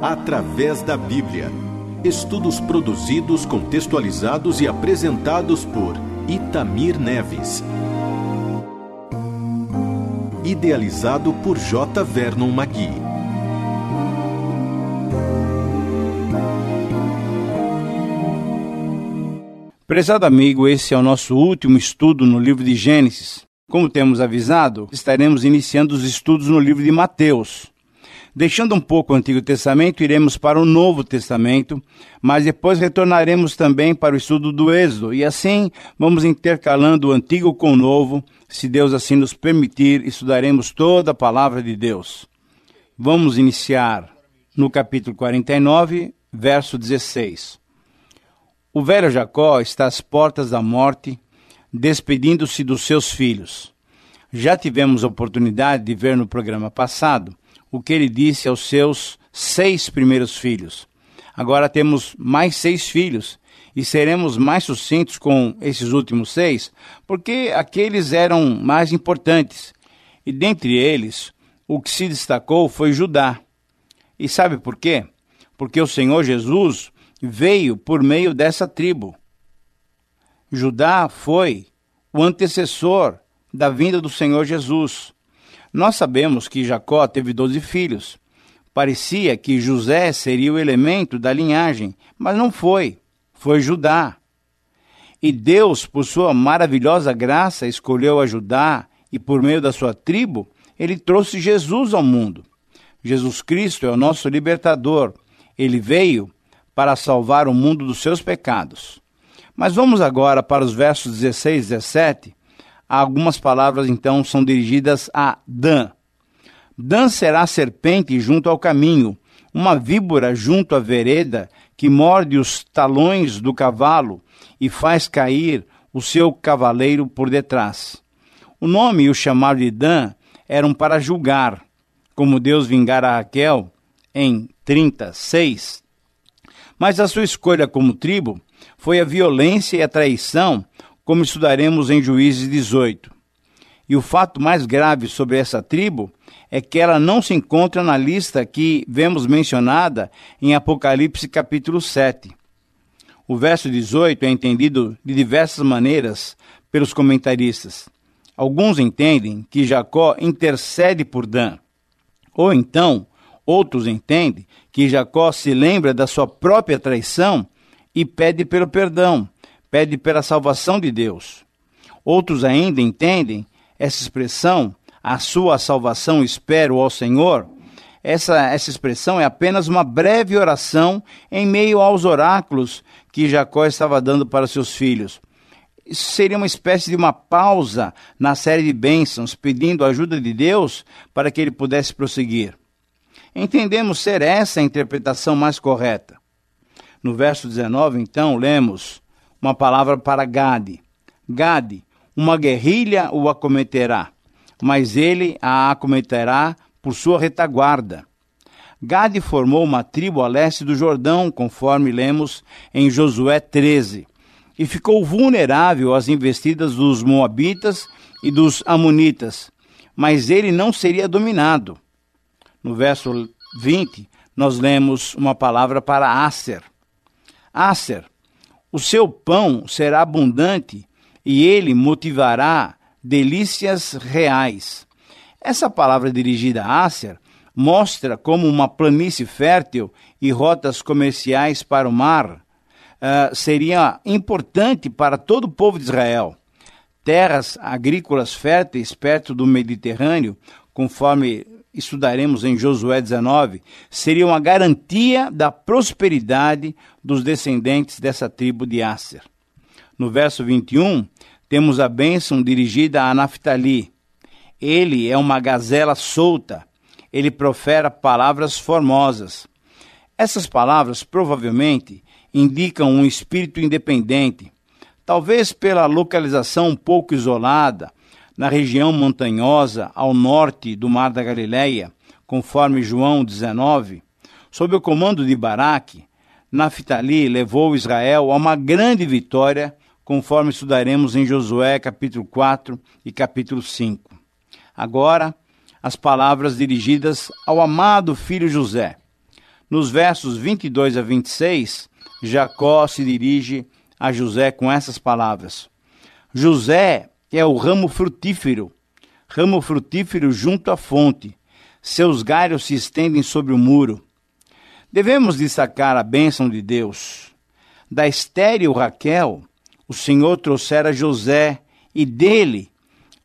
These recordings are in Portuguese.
Através da Bíblia. Estudos produzidos, contextualizados e apresentados por Itamir Neves. Idealizado por J. Vernon Magui. Prezado amigo, esse é o nosso último estudo no livro de Gênesis. Como temos avisado, estaremos iniciando os estudos no livro de Mateus. Deixando um pouco o Antigo Testamento, iremos para o Novo Testamento, mas depois retornaremos também para o estudo do Êxodo, e assim vamos intercalando o Antigo com o Novo. Se Deus assim nos permitir, estudaremos toda a palavra de Deus. Vamos iniciar no capítulo 49, verso 16. O velho Jacó está às portas da morte, despedindo-se dos seus filhos. Já tivemos a oportunidade de ver no programa passado o que ele disse aos seus seis primeiros filhos. Agora temos mais seis filhos e seremos mais sucintos com esses últimos seis, porque aqueles eram mais importantes. E dentre eles, o que se destacou foi Judá. E sabe por quê? Porque o Senhor Jesus veio por meio dessa tribo. Judá foi o antecessor da vinda do Senhor Jesus. Nós sabemos que Jacó teve doze filhos. Parecia que José seria o elemento da linhagem, mas não foi. Foi Judá. E Deus, por sua maravilhosa graça, escolheu a Judá e, por meio da sua tribo, ele trouxe Jesus ao mundo. Jesus Cristo é o nosso libertador. Ele veio para salvar o mundo dos seus pecados. Mas vamos agora para os versos 16 e 17. Algumas palavras então são dirigidas a Dan. Dan será serpente junto ao caminho, uma víbora junto à vereda que morde os talões do cavalo e faz cair o seu cavaleiro por detrás. O nome e o chamado de Dan eram para julgar, como Deus vingara Raquel em 36, mas a sua escolha como tribo foi a violência e a traição, como estudaremos em Juízes 18. E o fato mais grave sobre essa tribo é que ela não se encontra na lista que vemos mencionada em Apocalipse capítulo 7. O verso 18 é entendido de diversas maneiras pelos comentaristas. Alguns entendem que Jacó intercede por Dan, ou então outros entendem que Jacó se lembra da sua própria traição e pede pelo perdão, pede pela salvação de Deus. Outros ainda entendem essa expressão, a sua salvação espero ao Senhor. Essa, essa expressão é apenas uma breve oração em meio aos oráculos que Jacó estava dando para seus filhos. Isso seria uma espécie de uma pausa na série de bênçãos, pedindo a ajuda de Deus para que ele pudesse prosseguir. Entendemos ser essa a interpretação mais correta. No verso 19, então, lemos uma palavra para Gade. Gade, uma guerrilha o acometerá, mas ele a acometerá por sua retaguarda. Gade formou uma tribo a leste do Jordão, conforme lemos em Josué 13, e ficou vulnerável às investidas dos Moabitas e dos Amonitas, mas ele não seria dominado. No verso 20, nós lemos uma palavra para Aser. Aser, o seu pão será abundante e ele motivará delícias reais. Essa palavra dirigida a Aser mostra como uma planície fértil e rotas comerciais para o mar uh, seria importante para todo o povo de Israel. Terras agrícolas férteis perto do Mediterrâneo, conforme estudaremos em Josué 19, seria uma garantia da prosperidade dos descendentes dessa tribo de Asser. No verso 21, temos a bênção dirigida a Naphtali. Ele é uma gazela solta, ele profera palavras formosas. Essas palavras provavelmente indicam um espírito independente, talvez pela localização um pouco isolada, na região montanhosa ao norte do Mar da Galileia, conforme João 19, sob o comando de Baraque, Naphtali levou Israel a uma grande vitória, conforme estudaremos em Josué capítulo 4 e capítulo 5. Agora, as palavras dirigidas ao amado filho José. Nos versos 22 a 26, Jacó se dirige a José com essas palavras: José é o ramo frutífero, ramo frutífero junto à fonte. Seus galhos se estendem sobre o muro. Devemos destacar a bênção de Deus. Da estéril Raquel, o Senhor trouxera José e dele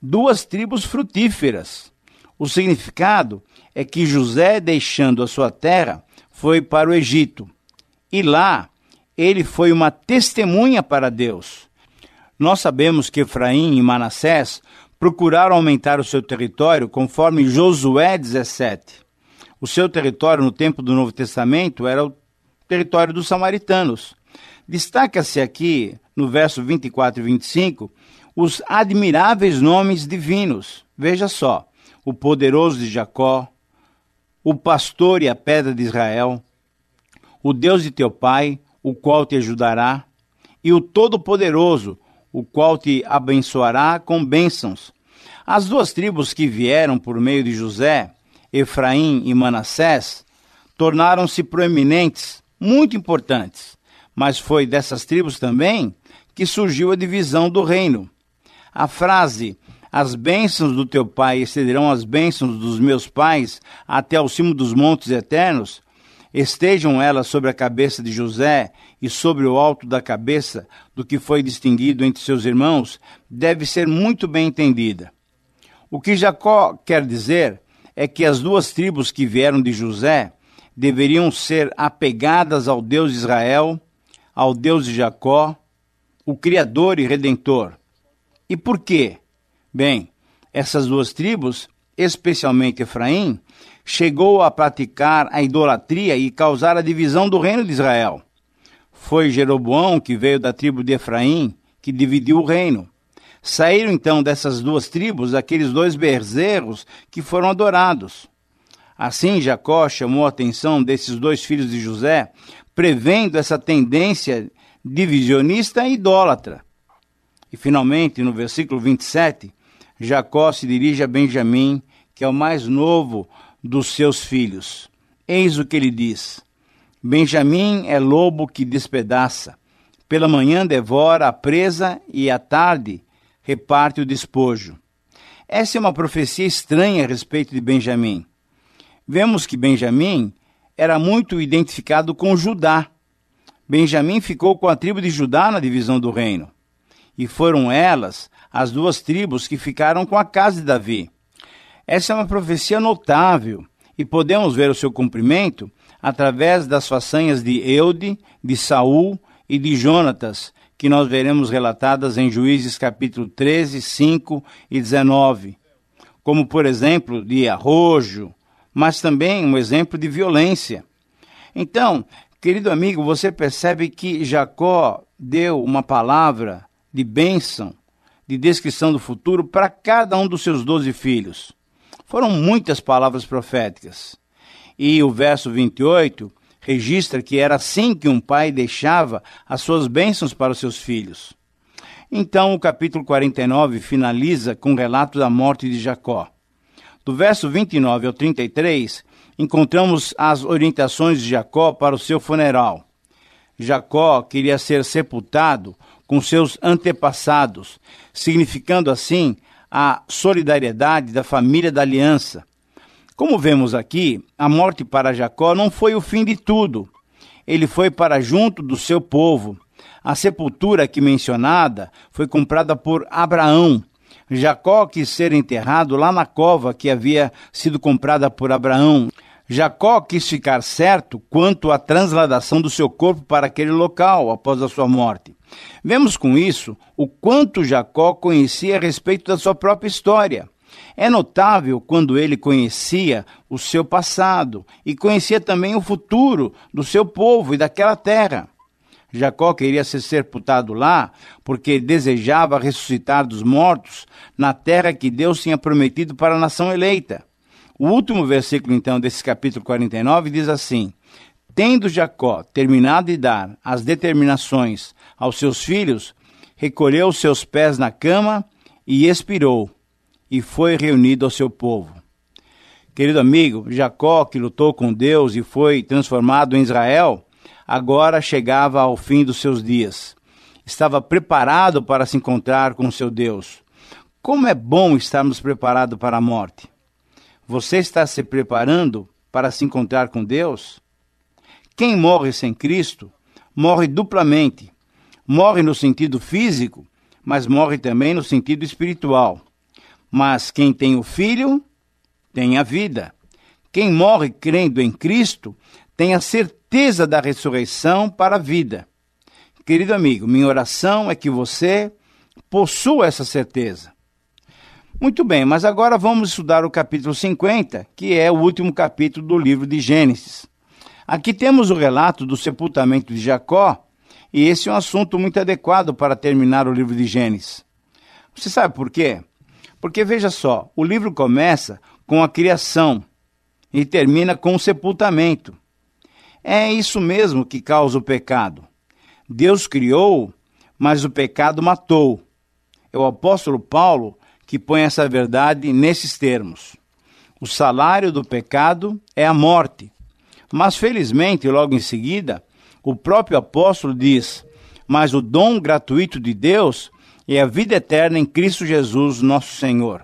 duas tribos frutíferas. O significado é que José, deixando a sua terra, foi para o Egito. E lá ele foi uma testemunha para Deus. Nós sabemos que Efraim e Manassés procuraram aumentar o seu território conforme Josué 17. O seu território no tempo do Novo Testamento era o território dos samaritanos. Destaca-se aqui, no verso 24 e 25, os admiráveis nomes divinos. Veja só: o poderoso de Jacó, o pastor e a pedra de Israel, o Deus de teu pai, o qual te ajudará, e o Todo-Poderoso, o qual te abençoará com bênçãos. As duas tribos que vieram por meio de José, Efraim e Manassés, tornaram-se proeminentes, muito importantes. Mas foi dessas tribos também que surgiu a divisão do reino. A frase as bênçãos do teu pai excederão as bênçãos dos meus pais até ao cimo dos montes eternos, estejam elas sobre a cabeça de José e sobre o alto da cabeça do que foi distinguido entre seus irmãos, deve ser muito bem entendida. O que Jacó quer dizer é que as duas tribos que vieram de José deveriam ser apegadas ao Deus de Israel, ao Deus de Jacó, o Criador e Redentor. E por quê? Bem, essas duas tribos, especialmente Efraim, chegou a praticar a idolatria e causar a divisão do reino de Israel. Foi Jeroboão, que veio da tribo de Efraim, que dividiu o reino. Saíram então dessas duas tribos aqueles dois bezerros que foram adorados. Assim, Jacó chamou a atenção desses dois filhos de José, prevendo essa tendência divisionista e idólatra. E finalmente, no versículo 27, Jacó se dirige a Benjamim, que é o mais novo dos seus filhos. Eis o que ele diz: Benjamim é lobo que despedaça. Pela manhã devora a presa e à tarde reparte o despojo. Essa é uma profecia estranha a respeito de Benjamim. Vemos que Benjamim era muito identificado com Judá. Benjamim ficou com a tribo de Judá na divisão do reino. E foram elas as duas tribos que ficaram com a casa de Davi. Essa é uma profecia notável e podemos ver o seu cumprimento através das façanhas de Eude, de Saul e de Jonatas, que nós veremos relatadas em Juízes capítulo 13, 5 e 19, como por exemplo de arrojo, mas também um exemplo de violência. Então, querido amigo, você percebe que Jacó deu uma palavra de bênção de descrição do futuro para cada um dos seus doze filhos. Foram muitas palavras proféticas. E o verso 28 registra que era assim que um pai deixava as suas bênçãos para os seus filhos. Então o capítulo 49 finaliza com o relato da morte de Jacó. Do verso 29 ao 33, encontramos as orientações de Jacó para o seu funeral. Jacó queria ser sepultado com seus antepassados, significando assim a solidariedade da família da aliança. Como vemos aqui, a morte para Jacó não foi o fim de tudo. Ele foi para junto do seu povo. A sepultura aqui mencionada foi comprada por Abraão. Jacó quis ser enterrado lá na cova que havia sido comprada por Abraão. Jacó quis ficar certo quanto à transladação do seu corpo para aquele local após a sua morte. Vemos com isso o quanto Jacó conhecia a respeito da sua própria história. É notável quando ele conhecia o seu passado e conhecia também o futuro do seu povo e daquela terra. Jacó queria ser sepultado lá porque desejava ressuscitar dos mortos na terra que Deus tinha prometido para a nação eleita. O último versículo, então, desse capítulo 49 diz assim: Tendo Jacó terminado de dar as determinações aos seus filhos, recolheu os seus pés na cama e expirou, e foi reunido ao seu povo. Querido amigo, Jacó, que lutou com Deus e foi transformado em Israel, agora chegava ao fim dos seus dias. Estava preparado para se encontrar com seu Deus. Como é bom estarmos preparados para a morte. Você está se preparando para se encontrar com Deus? Quem morre sem Cristo morre duplamente. Morre no sentido físico, mas morre também no sentido espiritual. Mas quem tem o Filho tem a vida. Quem morre crendo em Cristo tem a certeza da ressurreição para a vida. Querido amigo, minha oração é que você possua essa certeza. Muito bem, mas agora vamos estudar o capítulo 50, que é o último capítulo do livro de Gênesis. Aqui temos o relato do sepultamento de Jacó, e esse é um assunto muito adequado para terminar o livro de Gênesis. Você sabe por quê? Porque veja só, o livro começa com a criação e termina com o sepultamento. É isso mesmo que causa o pecado. Deus criou, mas o pecado matou. O apóstolo Paulo que põe essa verdade nesses termos. O salário do pecado é a morte. Mas felizmente, logo em seguida, o próprio apóstolo diz: Mas o dom gratuito de Deus é a vida eterna em Cristo Jesus, nosso Senhor.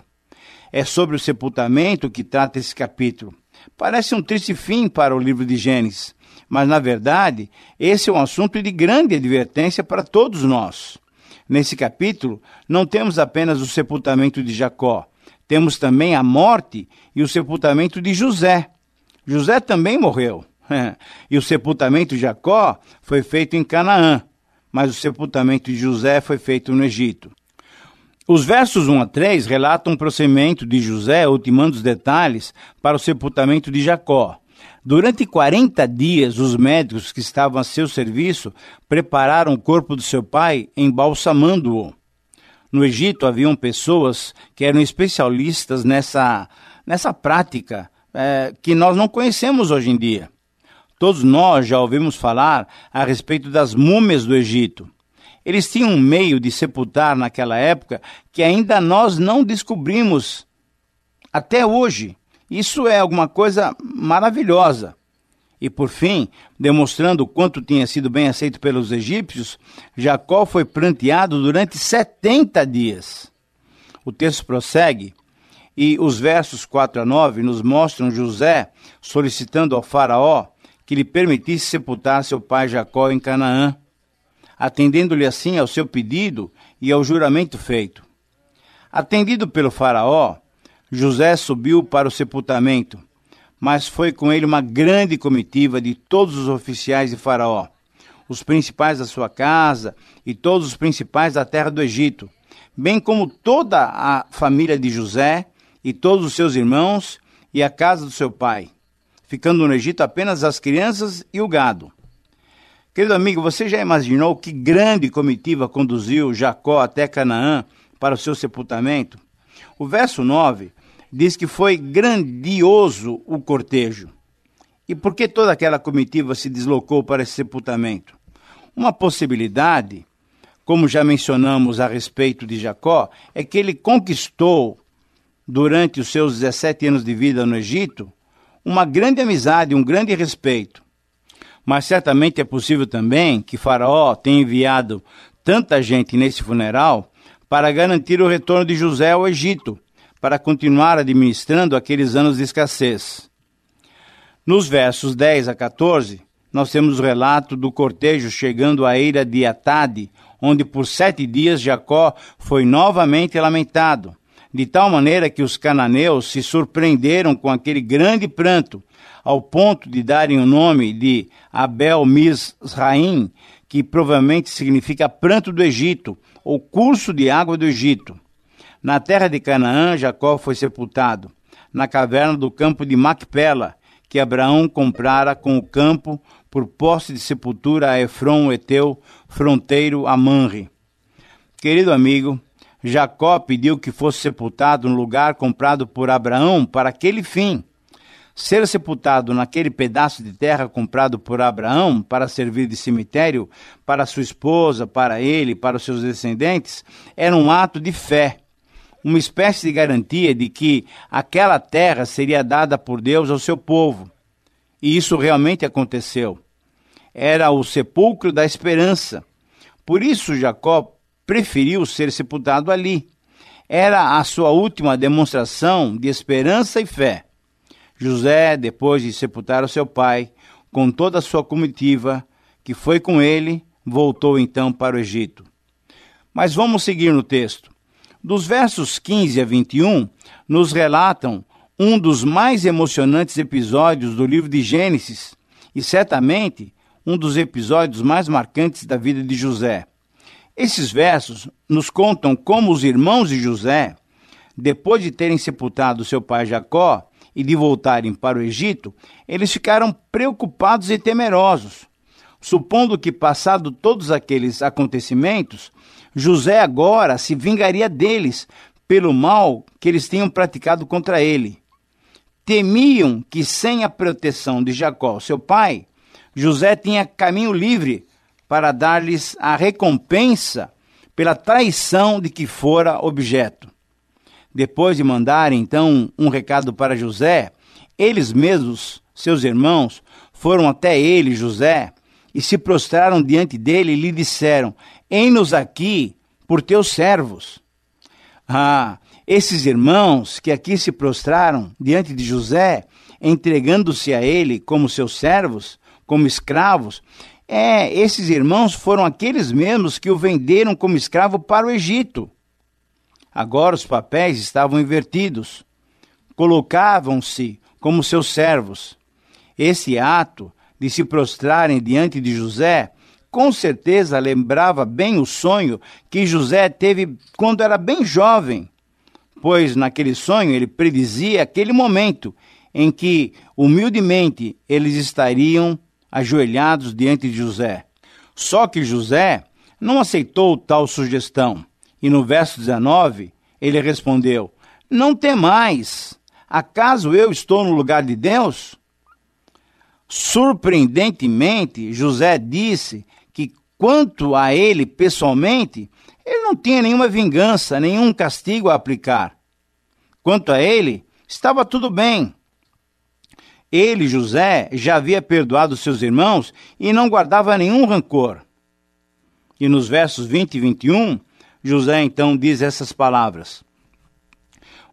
É sobre o sepultamento que trata esse capítulo. Parece um triste fim para o livro de Gênesis, mas na verdade, esse é um assunto de grande advertência para todos nós. Nesse capítulo, não temos apenas o sepultamento de Jacó, temos também a morte e o sepultamento de José. José também morreu. e o sepultamento de Jacó foi feito em Canaã, mas o sepultamento de José foi feito no Egito. Os versos 1 a 3 relatam o procedimento de José, ultimando os detalhes para o sepultamento de Jacó. Durante 40 dias, os médicos que estavam a seu serviço prepararam o corpo do seu pai, embalsamando-o. No Egito haviam pessoas que eram especialistas nessa, nessa prática é, que nós não conhecemos hoje em dia. Todos nós já ouvimos falar a respeito das múmias do Egito. Eles tinham um meio de sepultar naquela época que ainda nós não descobrimos até hoje. Isso é alguma coisa maravilhosa. E por fim, demonstrando o quanto tinha sido bem aceito pelos egípcios, Jacó foi pranteado durante 70 dias. O texto prossegue e os versos 4 a 9 nos mostram José solicitando ao Faraó que lhe permitisse sepultar seu pai Jacó em Canaã, atendendo-lhe assim ao seu pedido e ao juramento feito. Atendido pelo Faraó, José subiu para o sepultamento, mas foi com ele uma grande comitiva de todos os oficiais de Faraó, os principais da sua casa e todos os principais da terra do Egito, bem como toda a família de José e todos os seus irmãos e a casa do seu pai, ficando no Egito apenas as crianças e o gado. Querido amigo, você já imaginou que grande comitiva conduziu Jacó até Canaã para o seu sepultamento? O verso 9 diz que foi grandioso o cortejo. E por que toda aquela comitiva se deslocou para esse sepultamento? Uma possibilidade, como já mencionamos a respeito de Jacó, é que ele conquistou, durante os seus 17 anos de vida no Egito, uma grande amizade, um grande respeito. Mas certamente é possível também que Faraó tenha enviado tanta gente nesse funeral para garantir o retorno de José ao Egito, para continuar administrando aqueles anos de escassez. Nos versos 10 a 14, nós temos o relato do cortejo chegando à eira de Atade, onde por sete dias Jacó foi novamente lamentado, de tal maneira que os cananeus se surpreenderam com aquele grande pranto, ao ponto de darem o nome de Abel Mizraim, que provavelmente significa pranto do Egito, ou curso de água do Egito. Na terra de Canaã, Jacó foi sepultado, na caverna do campo de Macpela, que Abraão comprara com o campo por posse de sepultura a Efron, Eteu, fronteiro a Manre. Querido amigo, Jacó pediu que fosse sepultado no lugar comprado por Abraão para aquele fim. Ser sepultado naquele pedaço de terra comprado por Abraão para servir de cemitério para sua esposa, para ele, para os seus descendentes, era um ato de fé uma espécie de garantia de que aquela terra seria dada por Deus ao seu povo. E isso realmente aconteceu. Era o sepulcro da esperança. Por isso Jacó preferiu ser sepultado ali. Era a sua última demonstração de esperança e fé. José, depois de sepultar o seu pai, com toda a sua comitiva, que foi com ele, voltou então para o Egito. Mas vamos seguir no texto. Dos versos 15 a 21, nos relatam um dos mais emocionantes episódios do livro de Gênesis e certamente um dos episódios mais marcantes da vida de José. Esses versos nos contam como os irmãos de José, depois de terem sepultado seu pai Jacó e de voltarem para o Egito, eles ficaram preocupados e temerosos, supondo que, passado todos aqueles acontecimentos, José agora se vingaria deles pelo mal que eles tinham praticado contra ele. Temiam que, sem a proteção de Jacó, seu pai, José tinha caminho livre para dar-lhes a recompensa pela traição de que fora objeto. Depois de mandarem então um recado para José, eles mesmos, seus irmãos, foram até ele, José, e se prostraram diante dele e lhe disseram: Em-nos aqui por teus servos. Ah, esses irmãos que aqui se prostraram diante de José, entregando-se a ele como seus servos, como escravos, é, esses irmãos foram aqueles mesmos que o venderam como escravo para o Egito. Agora os papéis estavam invertidos. Colocavam-se como seus servos. Esse ato de se prostrarem diante de José com certeza lembrava bem o sonho que José teve quando era bem jovem, pois naquele sonho ele predizia aquele momento em que humildemente eles estariam ajoelhados diante de José. Só que José não aceitou tal sugestão, e no verso 19 ele respondeu: Não temais, acaso eu estou no lugar de Deus? Surpreendentemente, José disse que, quanto a ele pessoalmente, ele não tinha nenhuma vingança, nenhum castigo a aplicar. Quanto a ele, estava tudo bem. Ele, José, já havia perdoado seus irmãos e não guardava nenhum rancor. E nos versos 20 e 21, José então diz essas palavras: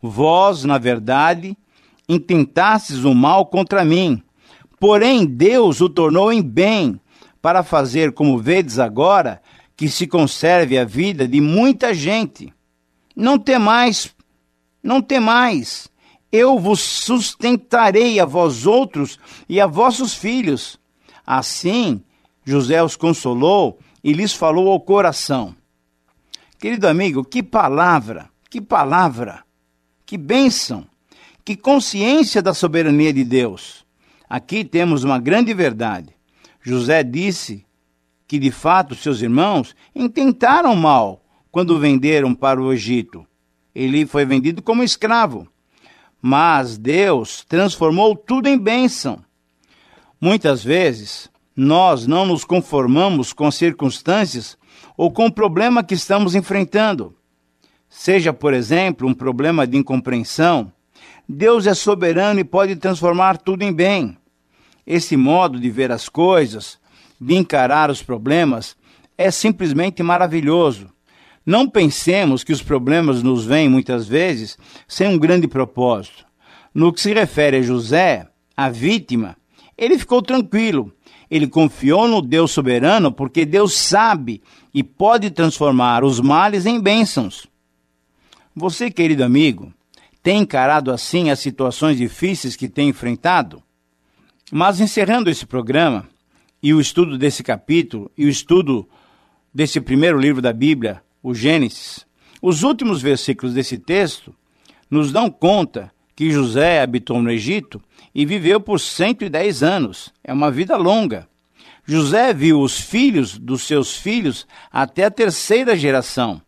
Vós, na verdade, intentastes o mal contra mim, porém Deus o tornou em bem, para fazer, como vedes agora, que se conserve a vida de muita gente. Não temais, não temais eu vos sustentarei a vós outros e a vossos filhos. Assim, José os consolou e lhes falou ao coração. Querido amigo, que palavra, que palavra, que bênção, que consciência da soberania de Deus. Aqui temos uma grande verdade. José disse que de fato seus irmãos intentaram mal quando o venderam para o Egito. Ele foi vendido como escravo mas Deus transformou tudo em bênção. Muitas vezes, nós não nos conformamos com circunstâncias ou com o problema que estamos enfrentando. Seja, por exemplo, um problema de incompreensão, Deus é soberano e pode transformar tudo em bem. Esse modo de ver as coisas, de encarar os problemas, é simplesmente maravilhoso. Não pensemos que os problemas nos vêm muitas vezes sem um grande propósito. No que se refere a José, a vítima, ele ficou tranquilo. Ele confiou no Deus soberano porque Deus sabe e pode transformar os males em bênçãos. Você, querido amigo, tem encarado assim as situações difíceis que tem enfrentado? Mas encerrando esse programa e o estudo desse capítulo e o estudo desse primeiro livro da Bíblia, o Gênesis, os últimos versículos desse texto nos dão conta que José habitou no Egito e viveu por 110 anos. É uma vida longa. José viu os filhos dos seus filhos até a terceira geração.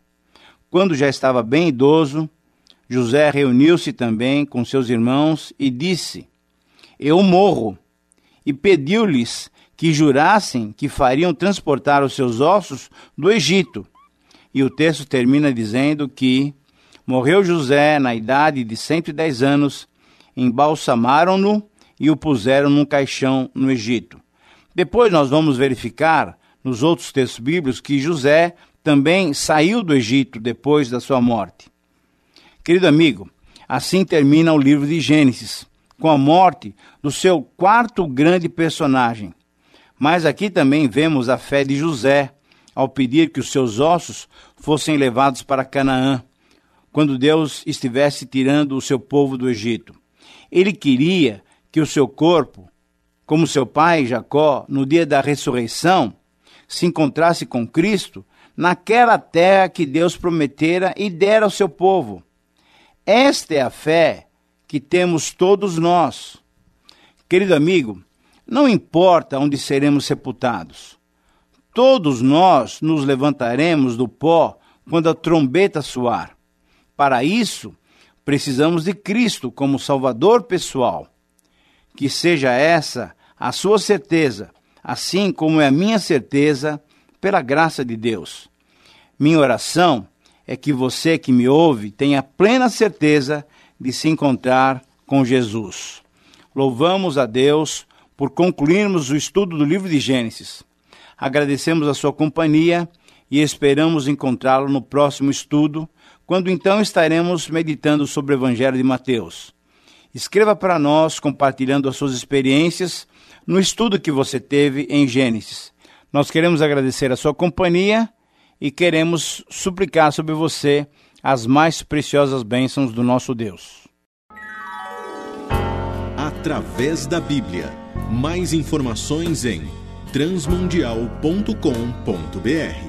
Quando já estava bem idoso, José reuniu-se também com seus irmãos e disse: Eu morro. E pediu-lhes que jurassem que fariam transportar os seus ossos do Egito e o texto termina dizendo que Morreu José na idade de 110 anos, embalsamaram-no e o puseram num caixão no Egito. Depois nós vamos verificar nos outros textos bíblicos que José também saiu do Egito depois da sua morte. Querido amigo, assim termina o livro de Gênesis, com a morte do seu quarto grande personagem. Mas aqui também vemos a fé de José ao pedir que os seus ossos fossem levados para Canaã, quando Deus estivesse tirando o seu povo do Egito. Ele queria que o seu corpo, como seu pai Jacó, no dia da ressurreição, se encontrasse com Cristo naquela terra que Deus prometera e dera ao seu povo. Esta é a fé que temos todos nós. Querido amigo, não importa onde seremos sepultados. Todos nós nos levantaremos do pó quando a trombeta soar. Para isso, precisamos de Cristo como Salvador pessoal. Que seja essa a sua certeza, assim como é a minha certeza, pela graça de Deus. Minha oração é que você que me ouve tenha plena certeza de se encontrar com Jesus. Louvamos a Deus por concluirmos o estudo do livro de Gênesis. Agradecemos a sua companhia e esperamos encontrá-lo no próximo estudo, quando então estaremos meditando sobre o Evangelho de Mateus. Escreva para nós compartilhando as suas experiências no estudo que você teve em Gênesis. Nós queremos agradecer a sua companhia e queremos suplicar sobre você as mais preciosas bênçãos do nosso Deus. Através da Bíblia. Mais informações em transmundial.com.br.